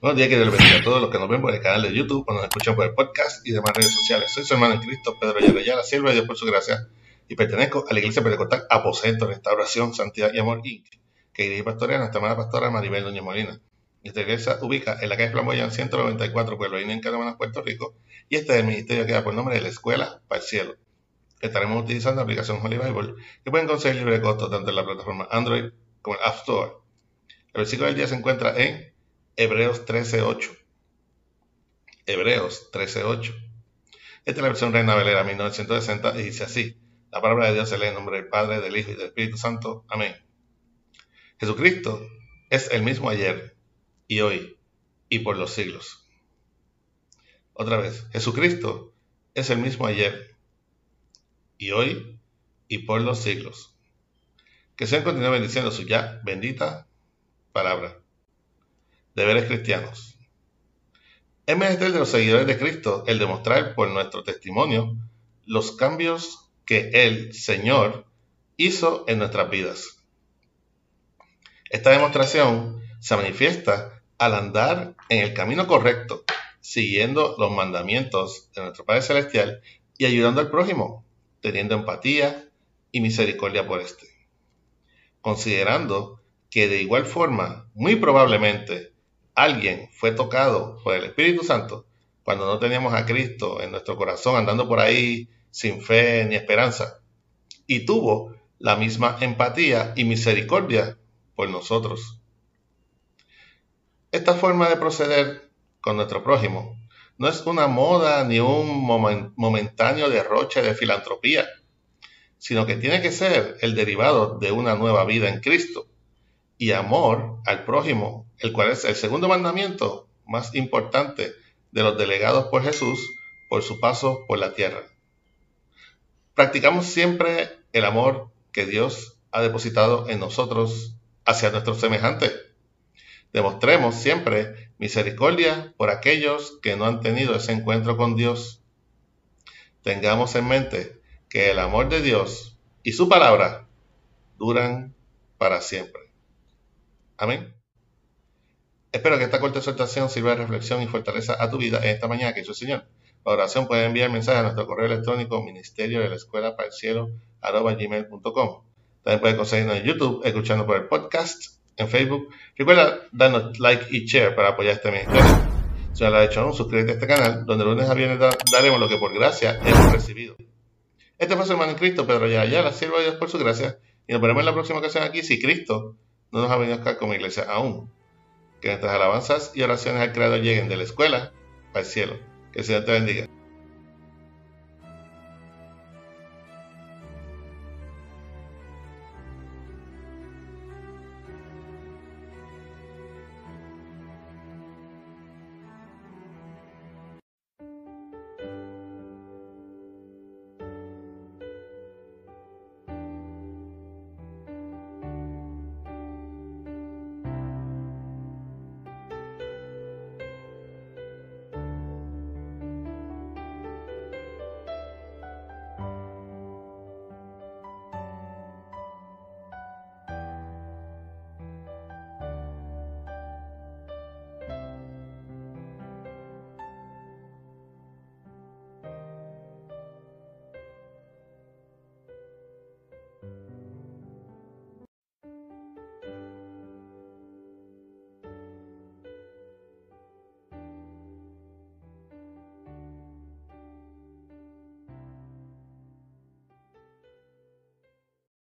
Buenos días, que Dios les bendiga a todos los que nos ven por el canal de YouTube o nos escuchan por el podcast y demás redes sociales. Soy su hermano en Cristo, Pedro la siervo de Dios por su gracia, y pertenezco a la Iglesia Pentecostal Aposento, Restauración, Santidad y Amor Inc., que dirige pastorea nuestra hermana pastora Maribel Doña Molina. Esta iglesia ubica en la calle Flamboyán 194, Pueblo Inés, en Canamanas, Puerto Rico, y este es el ministerio que da por nombre de la Escuela para el Cielo. Estaremos utilizando la aplicación Holy Bible, que pueden conseguir libre de costo tanto en la plataforma Android como en App Store. El versículo del día se encuentra en Hebreos 13.8. Hebreos 13.8. Esta es la versión Reina Valera 1960 y dice así. La palabra de Dios se lee en nombre del Padre, del Hijo y del Espíritu Santo. Amén. Jesucristo es el mismo ayer y hoy y por los siglos. Otra vez, Jesucristo es el mismo ayer y hoy y por los siglos. Que sean continúe bendiciendo su ya bendita palabra deberes cristianos. Es menester de los seguidores de Cristo el demostrar por nuestro testimonio los cambios que el Señor hizo en nuestras vidas. Esta demostración se manifiesta al andar en el camino correcto, siguiendo los mandamientos de nuestro Padre Celestial y ayudando al prójimo, teniendo empatía y misericordia por éste. Considerando que de igual forma, muy probablemente, alguien fue tocado por el Espíritu Santo cuando no teníamos a Cristo en nuestro corazón andando por ahí sin fe ni esperanza y tuvo la misma empatía y misericordia por nosotros. Esta forma de proceder con nuestro prójimo no es una moda ni un momentáneo derroche de filantropía, sino que tiene que ser el derivado de una nueva vida en Cristo y amor al prójimo, el cual es el segundo mandamiento más importante de los delegados por Jesús por su paso por la tierra. Practicamos siempre el amor que Dios ha depositado en nosotros hacia nuestros semejantes. Demostremos siempre misericordia por aquellos que no han tenido ese encuentro con Dios. Tengamos en mente que el amor de Dios y su palabra duran para siempre. Amén. Espero que esta corta exhortación sirva de reflexión y fortaleza a tu vida en esta mañana que hizo el Señor. Para oración puedes enviar mensaje a nuestro correo electrónico ministerio de la escuela para el cielo. También puedes conseguirnos en YouTube, escuchando por el podcast, en Facebook. Recuerda darnos like y share para apoyar este ministerio. Si no lo has hecho aún, suscríbete a este canal, donde lunes a viernes daremos lo que por gracia hemos recibido. Este fue su hermano en Cristo, Pedro ya la sirva a Dios por su gracia, y nos veremos en la próxima ocasión aquí, si Cristo no nos ha venido acá como iglesia aún. Que nuestras alabanzas y oraciones al Creador lleguen de la escuela al cielo. Que el Señor te bendiga.